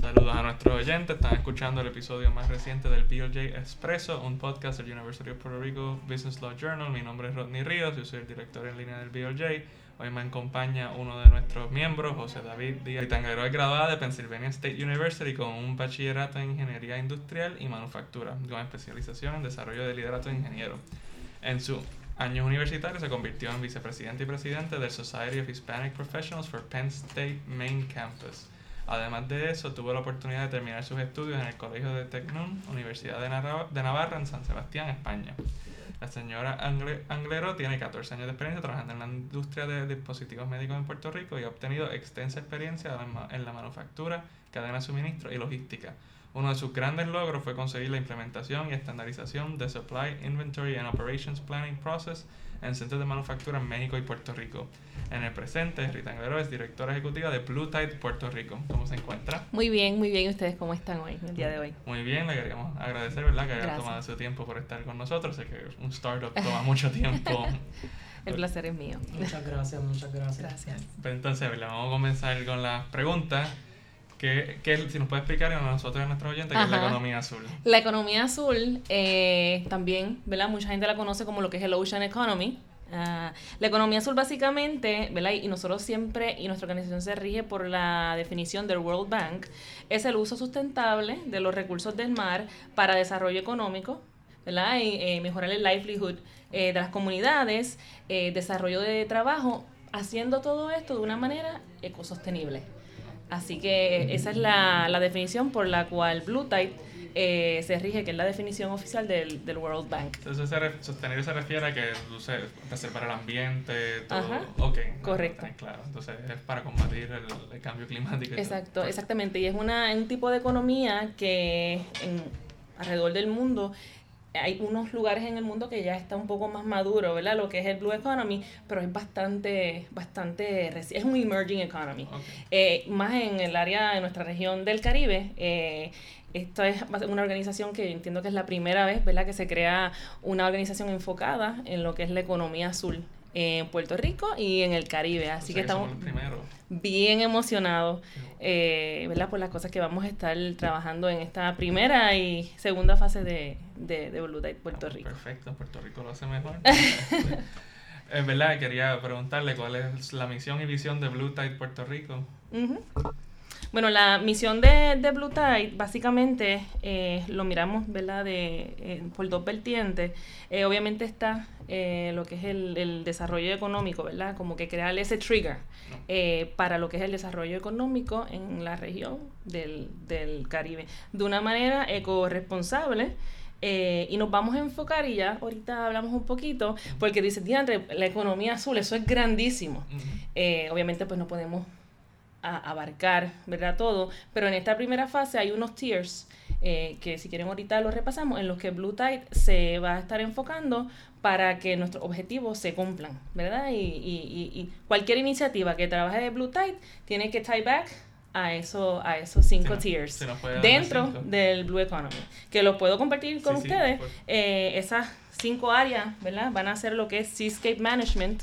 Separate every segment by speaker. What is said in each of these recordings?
Speaker 1: Saludos a nuestros oyentes. Están escuchando el episodio más reciente del BLJ Expresso, un podcast del University of Puerto Rico Business Law Journal. Mi nombre es Rodney Ríos, yo soy el director en línea del BLJ. Hoy me acompaña uno de nuestros miembros, José David Díaz Tanguero, es graduado de Pennsylvania State University con un bachillerato en Ingeniería Industrial y Manufactura, con especialización en Desarrollo de Liderato de Ingeniero. En su años universitarios se convirtió en vicepresidente y presidente del Society of Hispanic Professionals for Penn State Main Campus. Además de eso, tuvo la oportunidad de terminar sus estudios en el Colegio de Tecnun, Universidad de, de Navarra, en San Sebastián, España. La señora Anglero tiene 14 años de experiencia trabajando en la industria de dispositivos médicos en Puerto Rico y ha obtenido extensa experiencia en la manufactura, cadena de suministro y logística. Uno de sus grandes logros fue conseguir la implementación y estandarización de Supply Inventory and Operations Planning Process en centros de manufactura en México y Puerto Rico. En el presente, Rita Anglero es directora ejecutiva de Blue Tide Puerto Rico. ¿Cómo se encuentra?
Speaker 2: Muy bien, muy bien. ¿Ustedes cómo están hoy, el día de hoy?
Speaker 1: Muy bien, le queríamos agradecer, ¿verdad? Que haya tomado su tiempo por estar con nosotros. Sé que un startup toma mucho tiempo.
Speaker 2: el placer es mío.
Speaker 3: Muchas gracias, muchas gracias. Gracias.
Speaker 1: Pues entonces, vamos a comenzar con las preguntas. ¿Qué, qué, si nos puede explicar a nosotros y a nuestros oyentes qué es la economía azul?
Speaker 2: La economía azul eh, también, ¿verdad? Mucha gente la conoce como lo que es el Ocean Economy. Ah, la economía azul básicamente, ¿verdad? Y nosotros siempre, y nuestra organización se rige por la definición del World Bank, es el uso sustentable de los recursos del mar para desarrollo económico, ¿verdad? Y eh, mejorar el livelihood eh, de las comunidades, desarrollo de trabajo, haciendo todo esto de una manera ecosostenible. Así que esa es la, la definición por la cual Blue Tide eh, se rige, que es la definición oficial del, del World Bank.
Speaker 1: Entonces, sostenible se refiere a que preservar el ambiente, todo. Ajá,
Speaker 2: correcto.
Speaker 1: claro, entonces es para combatir el, cambio climático.
Speaker 2: Exacto, exactamente. Y es una, un tipo de economía que en, alrededor del mundo hay unos lugares en el mundo que ya está un poco más maduro, ¿verdad? Lo que es el Blue Economy, pero es bastante, bastante, es un emerging economy. Eh, más en el área de nuestra región del Caribe, eh, esta es una organización que entiendo que es la primera vez, ¿verdad? Que se crea una organización enfocada en lo que es la economía azul en Puerto Rico y en el Caribe. Así que, estamos bien emocionados, eh, ¿verdad? Por las cosas que vamos a estar trabajando en esta primera y segunda fase de, de, de Blue Puerto Rico.
Speaker 1: Perfecto, Puerto Rico lo hace mejor. es verdad, quería preguntarle cuál es la misión y visión de Blue Tide Puerto Rico.
Speaker 2: Bueno, la misión de, de Blue Tide básicamente eh, lo miramos, ¿verdad? De, eh, por dos vertientes. Eh, obviamente está lo que es el, el, desarrollo económico, ¿verdad? Como que crear ese trigger para lo que es el desarrollo económico en la región del, del Caribe. De una manera eco-responsable. y nos vamos a enfocar, y ya ahorita hablamos un poquito, porque dice, diantre, la economía azul, eso es grandísimo. obviamente, pues no podemos a abarcar, ¿verdad? Todo, pero en esta primera fase hay unos tiers eh, que si quieren ahorita los repasamos, en los que Blue Tide se va a estar enfocando para que nuestros objetivos se cumplan, ¿verdad? Y, y, y, cualquier iniciativa que trabaje de Blue Tide tiene que tie back a, eso, a esos cinco tiers dentro del Blue Economy, que los puedo compartir con ustedes. Eh, esas cinco áreas, ¿verdad? Van a ser lo que es Seascape Management,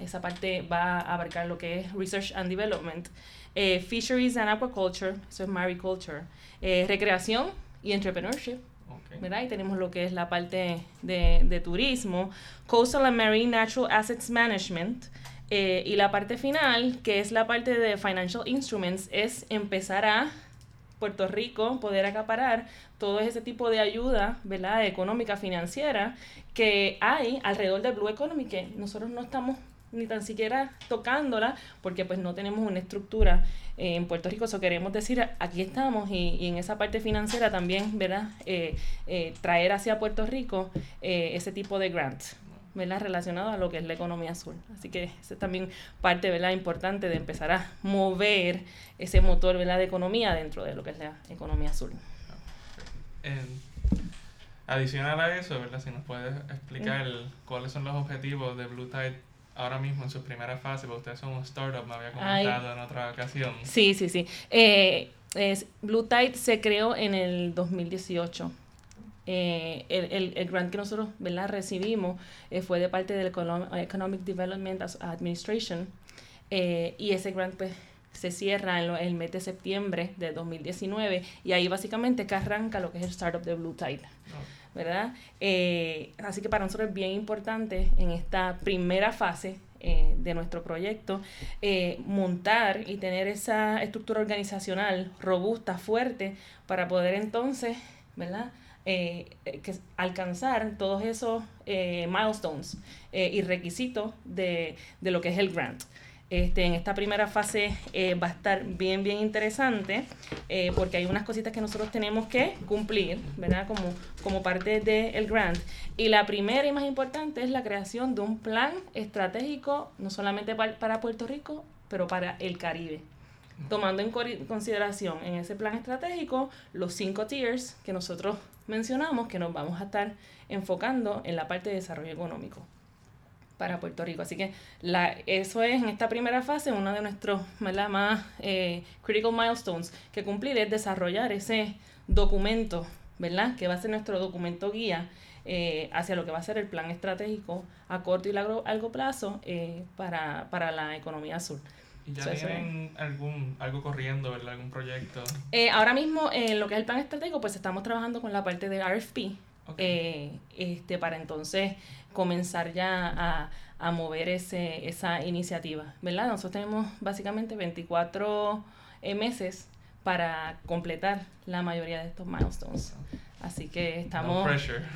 Speaker 2: esa parte va a abarcar lo que es Research and Development. Eh, fisheries and Aquaculture, eso es Mariculture. Eh, recreación y Entrepreneurship. ¿verdad? Y tenemos lo que es la parte de, de turismo, Coastal and Marine Natural Assets Management, eh, y la parte final, que es la parte de Financial Instruments, es empezar a Puerto Rico poder acaparar todo ese tipo de ayuda, ¿verdad? Económica, financiera, que hay alrededor del Blue Economy, que nosotros no estamos ni tan siquiera tocándola, porque pues no tenemos una estructura eh, en Puerto Rico. Eso queremos decir, aquí estamos y, en esa parte financiera también, ¿verdad? Eh, eh, traer hacia Puerto Rico ese tipo de grants. ¿Verdad? relacionado a lo que es la economía azul. Así que esa es también parte ¿verdad? importante de empezar a mover ese motor ¿verdad? de economía dentro de lo que es la economía azul.
Speaker 1: adicional a eso, ¿verdad? si nos puedes explicar cuáles son los objetivos de Blue Tide ahora mismo en su primera fase, porque ustedes son un startup, me había comentado en otra ocasión.
Speaker 2: Sí, sí, sí. Eh, es, Blue Tide se creó en el 2018 eh, el, el, grant que nosotros ¿verdad? recibimos eh, fue de parte del Economic Development Administration eh, y ese grant pues se cierra en el mes de septiembre de 2019 y ahí básicamente que arranca lo que es el startup de Blue Tide. ¿verdad? Eh, así que para nosotros es bien importante en esta primera fase eh, de nuestro proyecto eh, montar y tener esa estructura organizacional robusta, fuerte, para poder entonces, ¿verdad? Que alcanzar todos esos milestones y requisitos de, de lo que es el grant. Este, en esta primera fase eh, va a estar bien, bien interesante eh, porque hay unas cositas que nosotros tenemos que cumplir, ¿verdad? Como, como parte del grant. Y la primera y más importante es la creación de un plan estratégico, no solamente para, Puerto Rico, pero para el Caribe. Tomando en consideración en ese plan estratégico los cinco tiers que nosotros mencionamos que nos vamos a estar enfocando en la parte de desarrollo económico para Puerto Rico. Así que la, eso es en esta primera fase uno de nuestros más eh, critical milestones que cumplir es desarrollar ese documento, ¿verdad? Que va a ser nuestro documento guía eh, hacia lo que va a ser el plan estratégico a corto y largo, largo plazo eh, para, para la economía azul.
Speaker 1: ¿Y ya tienen algún, algo corriendo, ¿verdad? ¿Algún proyecto?
Speaker 2: ahora mismo, en lo que es el plan estratégico, pues estamos trabajando con la parte de RFP, este, para entonces comenzar ya a, mover ese, esa iniciativa, ¿verdad? Nosotros tenemos básicamente 24 eh, meses para completar la mayoría de estos milestones. Así que estamos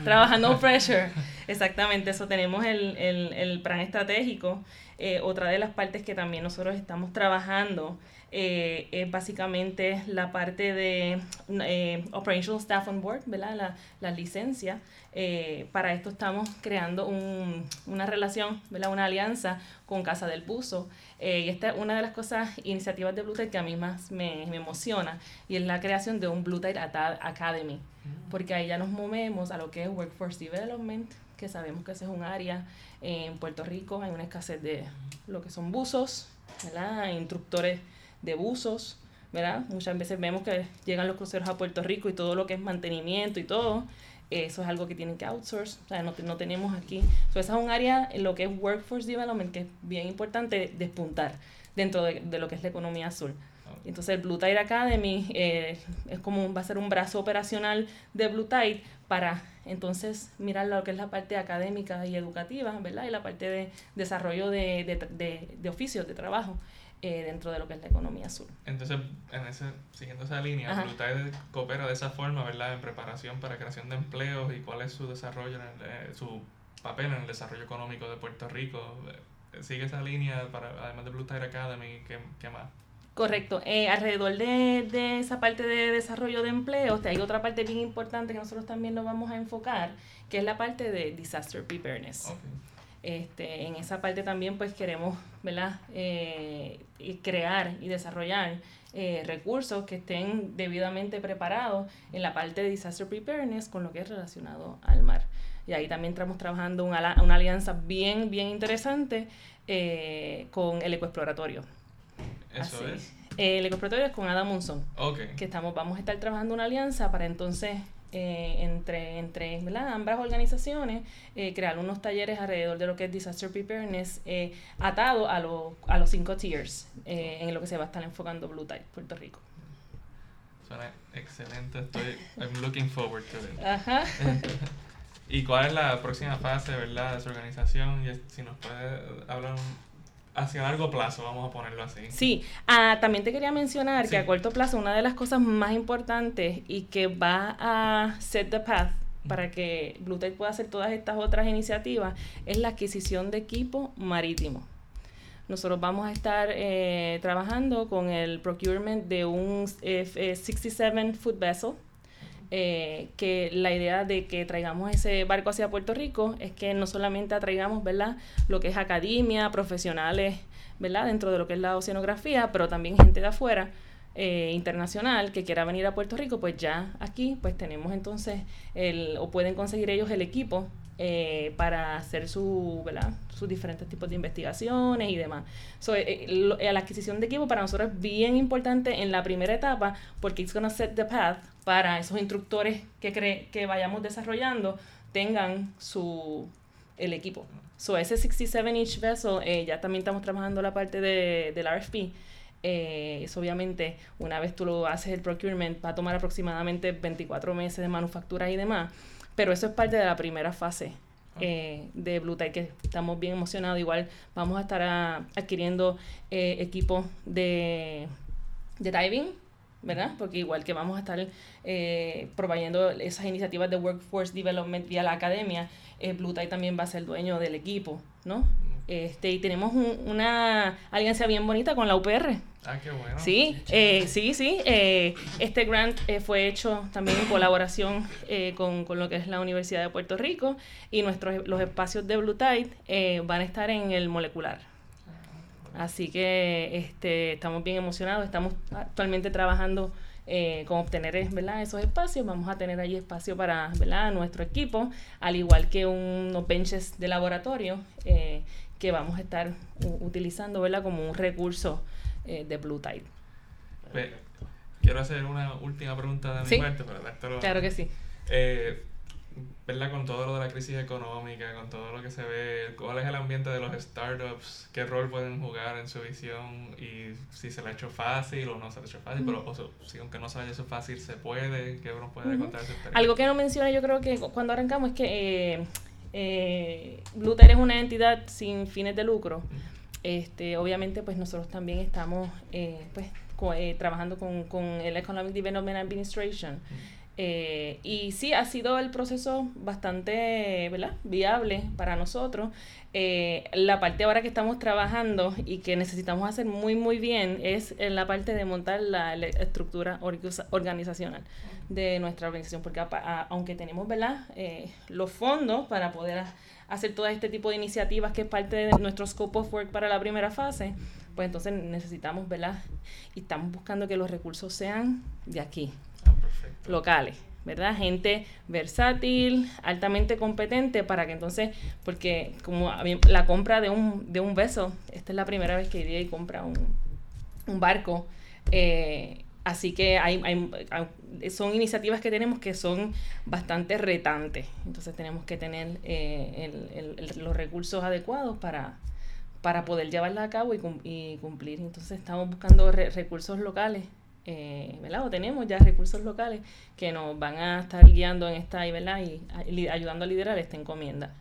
Speaker 2: trabajando pressure. Exactamente, eso tenemos el, el, el plan estratégico. Eh, otra de las partes que también nosotros estamos trabajando eh, es básicamente la parte de eh, Operational Staff on Board, ¿verdad? La, la licencia. Eh, para esto estamos creando un, una relación, ¿verdad? Una alianza con Casa del Buzo. y esta es una de las cosas, iniciativas de Blue que a mí más me, me, emociona, y es la creación de un Blue Academy, mm. porque ahí ya nos movemos a lo que es Workforce Development, que sabemos que ese es un área en Puerto Rico, hay una escasez de lo que son buzos, ¿verdad? Instructores de buzos, ¿verdad? Muchas veces vemos que llegan los cruceros a Puerto Rico y todo lo que es mantenimiento y todo, eso es algo que tienen que outsource, o sea, no, no tenemos aquí. So, esa es un área en lo que es Workforce Development que es bien importante despuntar dentro de, de lo que es la economía azul. Entonces el Blue Tide Academy eh, es como va a ser un brazo operacional de Blue Tide para entonces mirar lo que es la parte académica y educativa, ¿verdad? Y la parte de desarrollo de, de, de, de oficios, de trabajo. Eh, dentro de lo que es la economía azul.
Speaker 1: Entonces, en ese, siguiendo esa línea, Blue coopera de esa forma, ¿verdad? En preparación para creación de empleos y cuál es su desarrollo, en eh, su papel en el desarrollo económico de Puerto Rico. Eh, ¿Sigue esa línea, para además de Blue Tide Academy? ¿qué, qué más?
Speaker 2: Correcto. alrededor de, de, esa parte de desarrollo de empleos, hay otra parte bien importante que nosotros también nos vamos a enfocar, que es la parte de disaster preparedness. Este, en esa parte también pues queremos ¿verdad? Eh, crear y desarrollar eh, recursos que estén debidamente preparados en la parte de disaster preparedness con lo que es relacionado al mar. Y ahí también estamos trabajando una, una alianza bien, bien interesante eh, con el ecoexploratorio.
Speaker 1: Eso es.
Speaker 2: el ecoexploratorio es con Adam Munson. Que estamos, vamos a estar trabajando una alianza para entonces eh, entre, entre ambas organizaciones, eh, crear unos talleres alrededor de lo que es Disaster Preparedness eh, atado a, lo, a los cinco tiers en lo que se va a estar enfocando Blue Tide, Puerto Rico.
Speaker 1: Suena excelente, estoy I'm looking forward to it. Ajá. ¿Y cuál es la próxima fase, verdad, de su organización? Y si nos puede hablar un, hacia largo plazo, vamos a ponerlo así.
Speaker 2: Sí, ah, también te quería mencionar que a corto plazo una de las cosas más importantes y que va a set the path para que Bluetooth pueda hacer todas estas otras iniciativas es la adquisición de equipo marítimo. Nosotros vamos a estar eh, trabajando con el procurement de un F-67 foot vessel, eh, que la idea de que traigamos ese barco hacia Puerto Rico es que no solamente atraigamos, ¿verdad?, lo que es academia, profesionales, ¿verdad?, dentro de lo que es la oceanografía, pero también gente de afuera, eh, internacional que quiera venir a Puerto Rico, pues ya aquí pues tenemos entonces el, o pueden conseguir ellos el equipo eh, para hacer su, ¿verdad? sus diferentes tipos de investigaciones y demás. So, eh, eh, la adquisición de equipo para nosotros es bien importante en la primera etapa porque it's going to set the path para esos instructores que, cre que vayamos desarrollando tengan su el equipo. So, ese 67 inch vessel, ya también estamos trabajando la parte de, del RFP Eh, eso obviamente, una vez tú lo haces el procurement, va a tomar aproximadamente 24 meses de manufactura y demás, pero eso es parte de la primera fase ah. eh, de Blue Tide, que estamos bien emocionados. Igual vamos a estar adquiriendo eh, equipos de, de diving, ¿verdad? Porque igual que vamos a estar eh, proveyendo esas iniciativas de Workforce Development vía la academia, eh, Blue Tide también va a ser dueño del equipo, ¿no? Este, y tenemos una alianza bien bonita con la UPR.
Speaker 1: Ah, qué bueno.
Speaker 2: Sí, eh, sí, sí. Eh, este grant eh, fue hecho también en colaboración con, con, lo que es la Universidad de Puerto Rico y nuestros los espacios de Blue Tide van a estar en el molecular. Así que este, estamos bien emocionados. Estamos actualmente trabajando con obtener ¿verdad? esos espacios. Vamos a tener allí espacio para ¿verdad? nuestro equipo, al igual que unos benches de laboratorio que vamos a estar utilizando ¿verdad? como un recurso eh, de Blue Tide.
Speaker 1: quiero hacer una última pregunta de mi parte, pero
Speaker 2: Claro que sí.
Speaker 1: Eh, ¿Verdad? Con todo lo de la crisis económica, con todo lo que se ve, ¿cuál es el ambiente de los startups? ¿Qué rol pueden jugar en su visión? Y si se le ha hecho fácil o no se le ha hecho fácil, pero si aunque no se le haya hecho fácil, ¿se puede? ¿Qué uno puede contar esa experiencia?
Speaker 2: Algo que no menciona yo creo que cuando arrancamos es que eh, eh, Bluter es una entidad sin fines de lucro. Este, obviamente, pues nosotros también estamos eh, pues, eh, trabajando con, con, el Economic Development Administration. Eh, y sí, ha sido el proceso bastante ¿verdad? viable para nosotros. Eh, la parte ahora que estamos trabajando y que necesitamos hacer muy, muy bien es en la parte de montar la, estructura organizacional de nuestra organización, porque aunque tenemos ¿verdad? Eh, los fondos para poder hacer todo este tipo de iniciativas que es parte de nuestro scope of work para la primera fase, pues entonces necesitamos, ¿verdad? Y estamos buscando que los recursos sean de aquí, locales. ¿verdad? Gente versátil, altamente competente para que entonces, porque como la compra de un, de un beso, esta es la primera vez que iría y compra un, un barco, eh, así que hay, hay, son iniciativas que tenemos que son bastante retantes, entonces tenemos que tener eh, los recursos adecuados para, para poder llevarla a cabo y cumplir. Entonces estamos buscando recursos locales eh, ¿verdad? O tenemos ya recursos locales que nos van a estar guiando en esta, ¿verdad? Y, ayudando a liderar esta encomienda.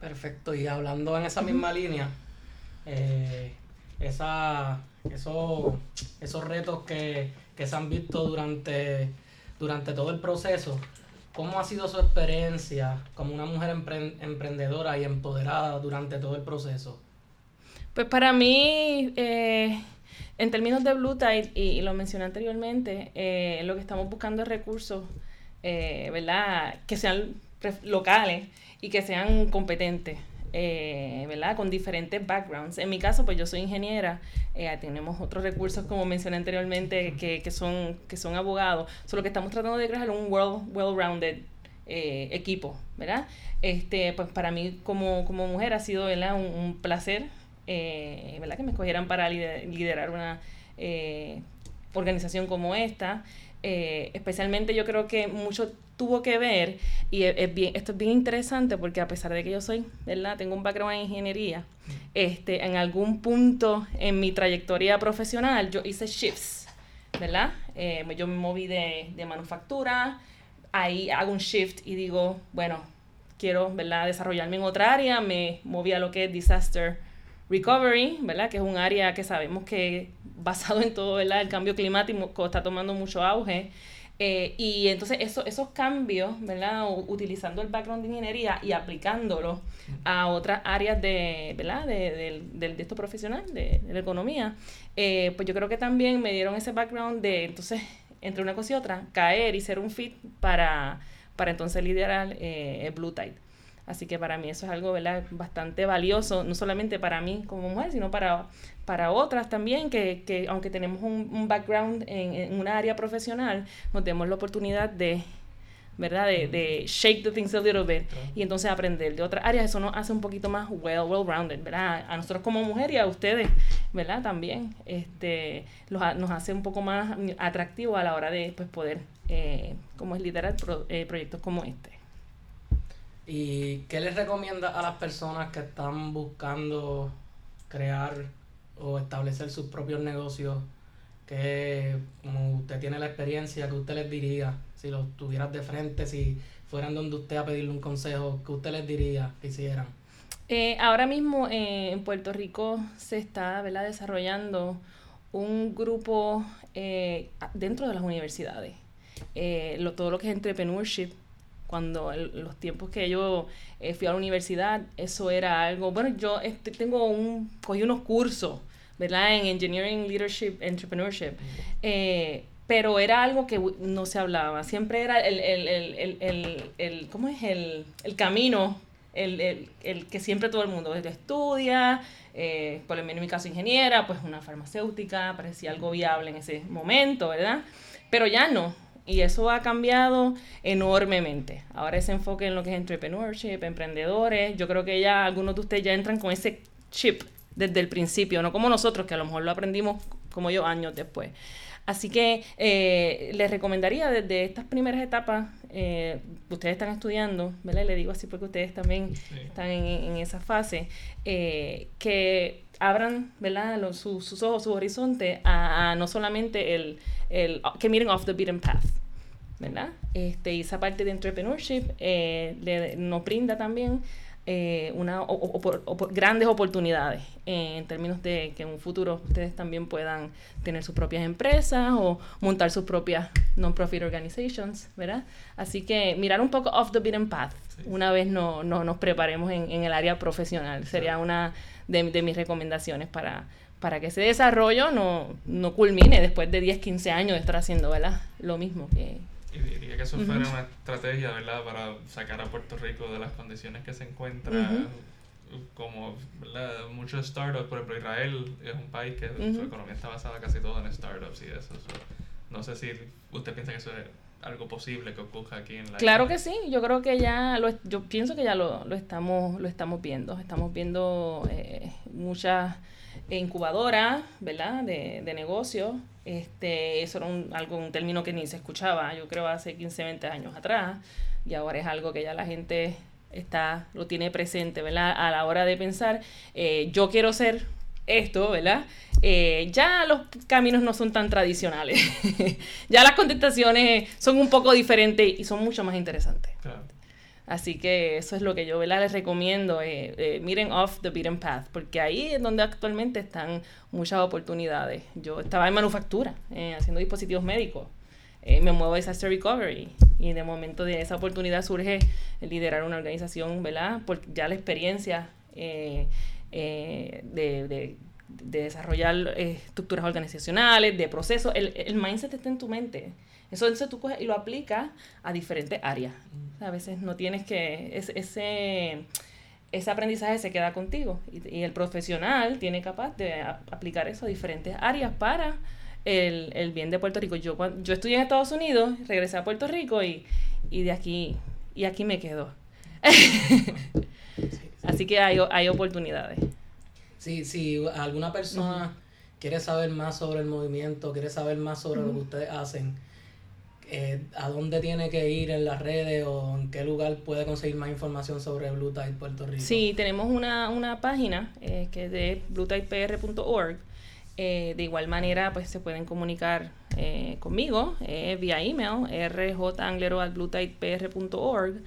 Speaker 3: Perfecto, y hablando en esa misma línea, eh, esa, esos, esos retos que, se han visto durante, durante todo el proceso, ¿cómo ha sido su experiencia como una mujer emprendedora y empoderada durante todo el proceso?
Speaker 2: Pues para mí, eh, en términos de Blue Tide, y, lo mencioné anteriormente, eh, lo que estamos buscando es recursos, eh, ¿verdad? Que sean locales y que sean competentes. Eh, ¿verdad? Con diferentes backgrounds. En mi caso, pues yo soy ingeniera, tenemos otros recursos, como mencioné anteriormente, que, que, son, que son abogados. Solo que estamos tratando de crear un well-rounded equipo, ¿verdad? Este, pues para mí como, como mujer ha sido ¿verdad? un placer eh, ¿verdad? que me escogieran para liderar una eh, organización como esta. Eh, especialmente yo creo que mucho tuvo que ver, y es, bien, esto es bien interesante porque a pesar de que yo soy, ¿verdad? Tengo un background en ingeniería, este, en algún punto en mi trayectoria profesional yo hice shifts, ¿verdad? Eh, yo me moví de, de manufactura, ahí hago un shift y digo, bueno, quiero, ¿verdad? Desarrollarme en otra área, me moví a lo que es disaster recovery, ¿verdad? Que es un área que sabemos que basado en todo, ¿verdad? El cambio climático está tomando mucho auge. Eh, y entonces eso, esos cambios, ¿verdad? utilizando el background de ingeniería y aplicándolo a otras áreas de, ¿verdad? De, de, de esto profesional, de, la economía, eh, pues yo creo que también me dieron ese background de, entonces, entre una cosa y otra, caer y ser un fit para, para entonces liderar eh, el Blue Tide. Así que para mí eso es algo ¿verdad? bastante valioso, no solamente para mí como mujer, sino para, para otras también, que, que aunque tenemos un, un background en, en una área profesional, nos demos la oportunidad de, ¿verdad? De, de, shake the things a little bit y entonces aprender de otras áreas. Eso nos hace un poquito más well, well rounded, ¿verdad? A nosotros como mujer y a ustedes, ¿verdad? También este, los, nos hace un poco más atractivo a la hora de pues, poder, eh, como es liderar eh, proyectos como este.
Speaker 3: ¿Y qué les recomienda a las personas que están buscando crear o establecer sus propios negocios, que como usted tiene la experiencia, que usted les diría, si los tuvieras de frente, si fueran donde usted a pedirle un consejo, ¿qué usted les diría que hicieran?
Speaker 2: Eh, ahora mismo eh, en Puerto Rico se está desarrollando un grupo eh, dentro de las universidades. Lo, todo lo que es entrepreneurship, cuando los tiempos que yo fui a la universidad, eso era algo, bueno, yo este, tengo un, cogí unos cursos, ¿verdad? En Engineering, Leadership, Entrepreneurship. pero era algo que no se hablaba. Siempre era el, el, el, el, el ¿cómo es? El, el camino el, el, el, que siempre todo el mundo estudia, eh, por lo menos en mi caso ingeniera, pues una farmacéutica, parecía algo viable en ese momento, ¿verdad? Pero ya no, y eso ha cambiado enormemente. Ahora ese enfoque en lo que es entrepreneurship, emprendedores, yo creo que ya algunos de ustedes ya entran con ese chip desde el principio, no como nosotros, que a lo mejor lo aprendimos como yo años después. Así que eh, les recomendaría desde estas primeras etapas, eh, ustedes están estudiando, ¿verdad? le digo así porque ustedes también están en, esa fase, eh, que abran ¿verdad? sus ojos, su horizonte a, no solamente el, el, que miren off the beaten path. ¿verdad? Este, y esa parte de entrepreneurship le, nos brinda también eh, una, o, grandes oportunidades en términos de que en un futuro ustedes también puedan tener sus propias empresas o montar sus propias non-profit organizations, ¿verdad? Así que mirar un poco off the beaten path una vez no, no, nos preparemos en, en, el área profesional. Sería una de, de mis recomendaciones para, para que ese desarrollo no, no culmine después de 10, 15 años de estar haciendo ¿verdad? lo mismo que,
Speaker 1: y diría que eso fuera una estrategia, ¿verdad?, para sacar a Puerto Rico de las condiciones que se encuentra. Como ¿verdad? muchos startups, por ejemplo, Israel es un país que su economía está basada casi todo en startups y eso. no sé si usted piensa que eso es algo posible que ocurra aquí en la
Speaker 2: Claro que sí, yo creo que ya lo, yo pienso que ya lo, lo estamos lo estamos viendo, estamos viendo eh, muchas incubadoras, ¿verdad? De, de negocios este, eso era un, algo, un término que ni se escuchaba, yo creo, hace 15, 20 años atrás, y ahora es algo que ya la gente está, lo tiene presente, ¿verdad? A la hora de pensar, eh, yo quiero ser esto, ¿verdad? Eh, ya los caminos no son tan tradicionales. ya las contestaciones son un poco diferentes y son mucho más interesantes. Así que eso es lo que yo ¿verdad? les recomiendo. Eh, eh, miren off the beaten path, porque ahí es donde actualmente están muchas oportunidades. Yo estaba en manufactura, eh, haciendo dispositivos médicos. me muevo a disaster recovery y de momento de esa oportunidad surge liderar una organización, ¿verdad? Por ya la experiencia de, desarrollar estructuras organizacionales, de procesos. El, el mindset está en tu mente. Eso entonces tú coges y lo aplicas a diferentes áreas. A veces no tienes que, ese, ese aprendizaje se queda contigo y, el profesional tiene capaz de aplicar eso a diferentes áreas para el, bien de Puerto Rico. Yo, yo estudié en Estados Unidos, regresé a Puerto Rico y, de aquí, y aquí me quedo. Así que hay, hay oportunidades.
Speaker 3: Sí, si alguna persona quiere saber más sobre el movimiento, quiere saber más sobre lo que ustedes hacen, eh, a dónde tiene que ir en las redes o en qué lugar puede conseguir más información sobre Blue Tide Puerto Rico.
Speaker 2: Sí, tenemos una, una página eh, que es de bluetidepr.org. Eh, de igual manera, pues se pueden comunicar eh, conmigo vía email rjanglero.bluetidepr.org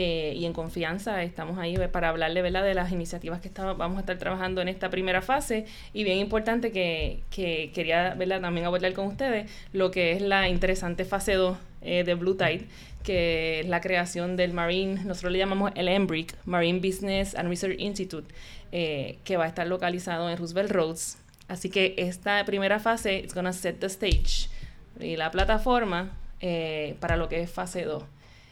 Speaker 2: eh, y en confianza estamos ahí para hablarle ¿verdad? de las iniciativas que vamos a estar trabajando en esta primera fase y bien importante que, que quería ¿verdad? también abordar con ustedes lo que es la interesante fase 2 eh, de Blue Tide que es la creación del Marine, nosotros le llamamos el MBRIC, Marine Business and Research Institute, eh, que va a estar localizado en Roosevelt Roads. Así que esta primera fase es going to set the stage y la plataforma para lo que es fase 2.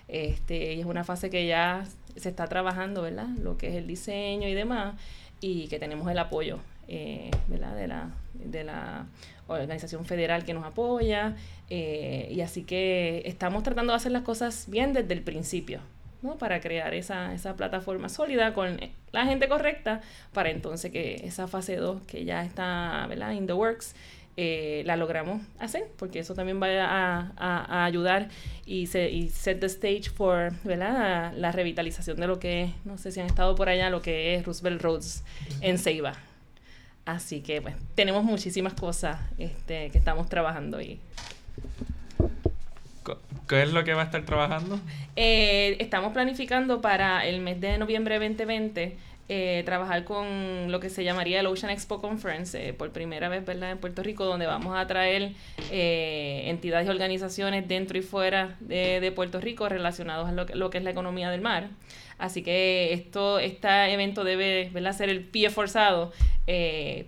Speaker 2: Este, es una fase que ya se está trabajando, ¿verdad? Lo que es el diseño y demás, y que tenemos el apoyo, eh, ¿verdad? De la, de la organización federal que nos apoya, eh, y así que estamos tratando de hacer las cosas bien desde el principio, ¿no? Para crear esa, esa plataforma sólida con la gente correcta, para entonces que esa fase 2 que ya está, ¿verdad? In the works, eh, la logramos hacer, porque eso también va a, a, ayudar y, se, y set the stage for ¿verdad? La, revitalización de lo que, no sé si han estado por allá, lo que es Roosevelt Roads en Ceiba. Así que, pues, tenemos muchísimas cosas este, que estamos trabajando y
Speaker 1: ¿Qué es lo que va a estar trabajando?
Speaker 2: Eh, estamos planificando para el mes de noviembre 2020 eh, trabajar con lo que se llamaría el Ocean Expo Conference eh, por primera vez ¿verdad? en Puerto Rico, donde vamos a traer entidades y organizaciones dentro y fuera de, Puerto Rico relacionados a lo que, lo que, es la economía del mar. Así que esto, este evento debe ¿verdad? ser el pie forzado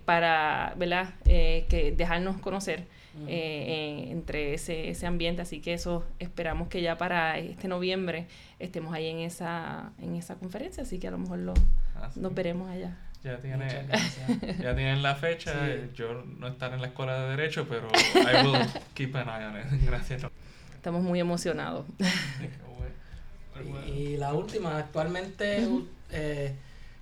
Speaker 2: para ¿verdad? que dejarnos conocer eh, entre ese, ese ambiente. Así que eso esperamos que ya para este noviembre estemos ahí en esa, en esa conferencia. Así que a lo mejor lo, ah, nos veremos allá.
Speaker 1: Ya, tiene, ya tienen la fecha. Yo no estaré en la escuela de Derecho, pero I will keep an eye on it. Gracias.
Speaker 2: Estamos muy emocionados.
Speaker 3: y, la última, actualmente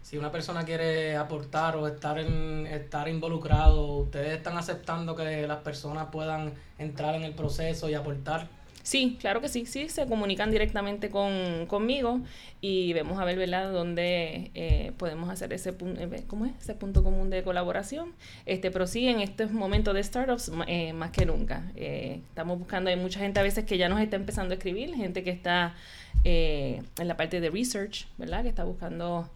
Speaker 3: si una persona quiere aportar o estar en estar involucrado, ustedes están aceptando que las personas puedan entrar en el proceso y aportar.
Speaker 2: Sí, claro que sí, sí, se comunican directamente con, conmigo y vemos a ver, ¿verdad?, dónde eh, podemos hacer ese, eh, ¿cómo es? ese punto común de colaboración. Este, pero sí, en estos momentos de startups, eh, más que nunca. estamos buscando, hay mucha gente a veces que ya nos está empezando a escribir, gente que está en la parte de research, ¿verdad?, que está buscando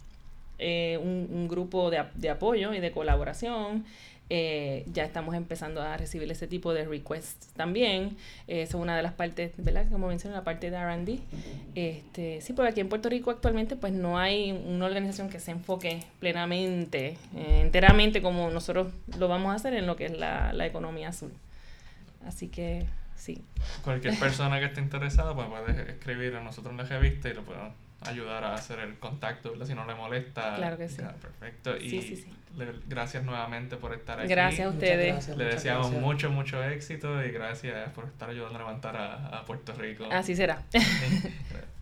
Speaker 2: eh, un, grupo de, de, apoyo y de colaboración. Eh, ya estamos empezando a recibir ese tipo de requests también. Eh, es una de las partes, ¿verdad? Como mencioné, la parte de RD. Este, sí, porque aquí en Puerto Rico actualmente pues no hay una organización que se enfoque plenamente, enteramente como nosotros lo vamos a hacer en lo que es la, la economía azul. Así que sí.
Speaker 1: Cualquier persona que esté interesada pues puede escribir a nosotros en la revista y lo podemos ayudar a hacer el contacto, si no le molesta.
Speaker 2: Claro que sí.
Speaker 1: perfecto. Y gracias nuevamente por estar aquí.
Speaker 2: Gracias a ustedes.
Speaker 1: le deseamos mucho, mucho éxito y gracias por estar ayudando a levantar a, a Puerto Rico.
Speaker 2: Así será.